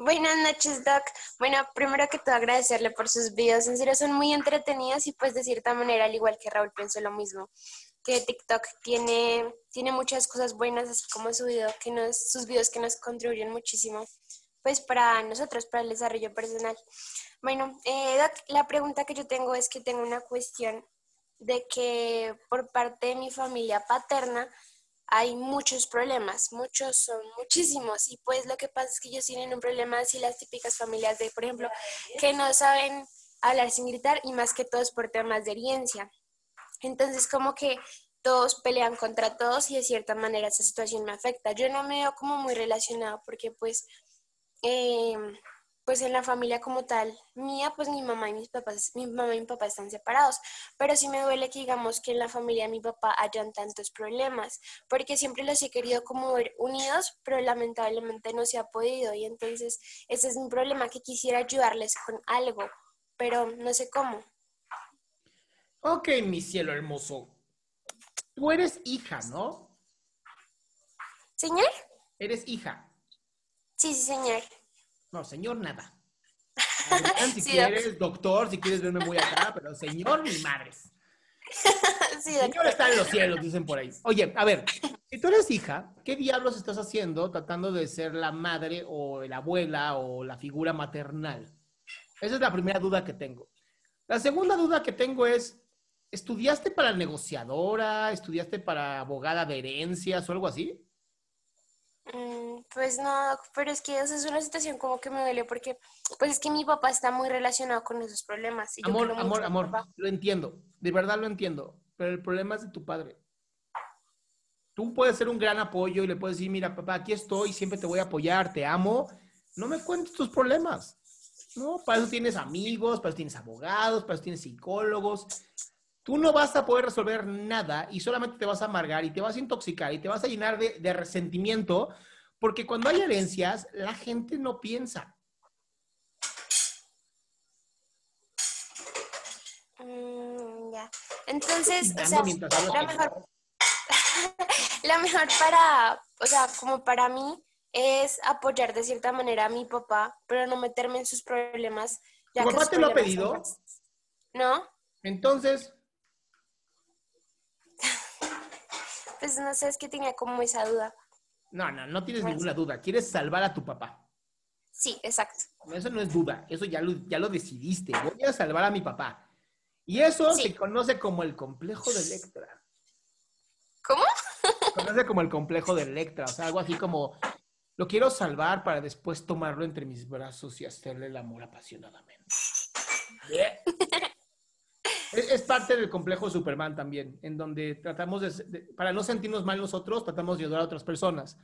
Buenas noches, Doc. Bueno, primero que todo agradecerle por sus videos. En serio, son muy entretenidos y pues de cierta manera, al igual que Raúl, pienso lo mismo. Que TikTok tiene, tiene muchas cosas buenas, así como su video que nos, sus videos que nos contribuyen muchísimo, pues para nosotros, para el desarrollo personal. Bueno, eh, Doc, la pregunta que yo tengo es que tengo una cuestión de que por parte de mi familia paterna, hay muchos problemas, muchos son muchísimos. Y pues lo que pasa es que ellos tienen un problema así las típicas familias de, por ejemplo, que no saben hablar sin gritar y más que todo es por temas de herencia. Entonces como que todos pelean contra todos y de cierta manera esa situación me afecta. Yo no me veo como muy relacionado porque pues... Eh, pues en la familia como tal mía, pues mi mamá y mis papás, mi mamá y mi papá están separados, pero sí me duele que digamos que en la familia de mi papá hayan tantos problemas, porque siempre los he querido como ver unidos, pero lamentablemente no se ha podido y entonces ese es mi problema, que quisiera ayudarles con algo, pero no sé cómo. Ok, mi cielo hermoso. Tú eres hija, ¿no? ¿Señor? Eres hija. Sí, sí, señor. No, señor, nada. si quieres, doctor, si quieres verme muy acá, pero señor, mi madre. Sí, señor está en los cielos, dicen por ahí. Oye, a ver, si tú eres hija, ¿qué diablos estás haciendo tratando de ser la madre o la abuela o la figura maternal? Esa es la primera duda que tengo. La segunda duda que tengo es, ¿estudiaste para negociadora? ¿Estudiaste para abogada de herencias o algo así? Mm, pues no, pero es que esa es una situación como que me duele porque, pues es que mi papá está muy relacionado con esos problemas. amor, amor, amor, lo entiendo, de verdad lo entiendo, pero el problema es de tu padre. Tú puedes ser un gran apoyo y le puedes decir, mira, papá, aquí estoy, siempre te voy a apoyar, te amo. No me cuentes tus problemas. No, para eso tienes amigos, para eso tienes abogados, para eso tienes psicólogos. Tú no vas a poder resolver nada y solamente te vas a amargar y te vas a intoxicar y te vas a llenar de, resentimiento porque cuando hay herencias, la gente no piensa. Mm, ya. Entonces, o sea, la mejor, la mejor para, o sea, como para mí, es apoyar de cierta manera a mi papá, pero no meterme en sus problemas. Ya ¿Tu papá te lo ha pedido? No. Entonces, Pues no sé, es que tenía como esa duda. No, no, no tienes ninguna duda. Quieres salvar a tu papá. Sí, exacto. Eso no es duda, eso ya lo, ya lo decidiste. Voy a salvar a mi papá. Y eso se conoce como el complejo de Electra. ¿Cómo? Se conoce como el complejo de Electra, o sea, algo así como lo quiero salvar para después tomarlo entre mis brazos y hacerle el amor apasionadamente. Es, parte del complejo Superman también, en donde tratamos de, para no sentirnos mal nosotros, tratamos de ayudar a otras personas.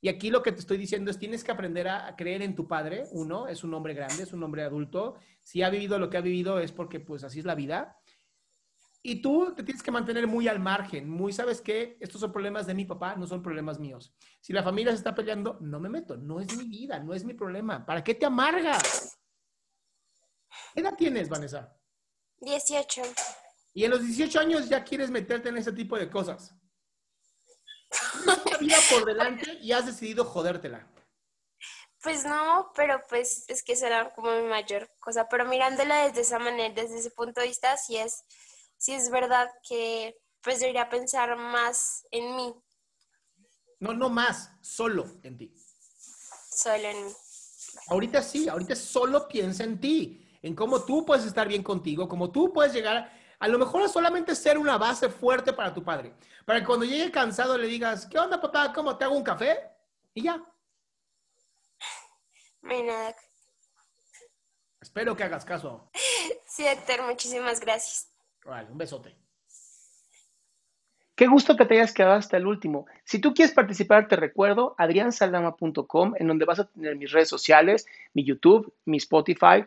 Y aquí lo que te estoy diciendo es, tienes que aprender a, creer en tu padre. Uno, es un hombre grande, es un hombre adulto. Si ha vivido lo que ha vivido es porque pues así es la vida. Y tú te tienes que mantener muy al margen, muy, ¿sabes qué? Estos son problemas de mi papá, no son problemas míos. Si la familia se está peleando, no me meto, no es mi vida, no es mi problema. ¿Para qué te amargas? ¿Qué edad tienes, Vanessa? 18. Y en los 18 años ya quieres meterte en ese tipo de cosas. Tienes vida por delante y has decidido jodértela. Pues no, pero pues es que será como mi mayor cosa. Pero mirándola desde esa manera, desde ese punto de vista, sí es, sí es verdad que pues debería pensar más en mí. No, no más, solo en ti. Solo en mí. Ahorita sí, ahorita solo piensa en ti en cómo tú puedes estar bien contigo, cómo tú puedes llegar, a lo mejor es solamente ser una base fuerte para tu padre, para que cuando llegue cansado le digas, ¿qué onda papá? ¿Cómo te hago un café? Y ya. Nada. Espero que hagas caso. Sí, Héctor, muchísimas gracias. Vale, un besote. Qué gusto que te hayas quedado hasta el último. Si tú quieres participar, te recuerdo adriansaldama.com, en donde vas a tener mis redes sociales, mi YouTube, mi Spotify,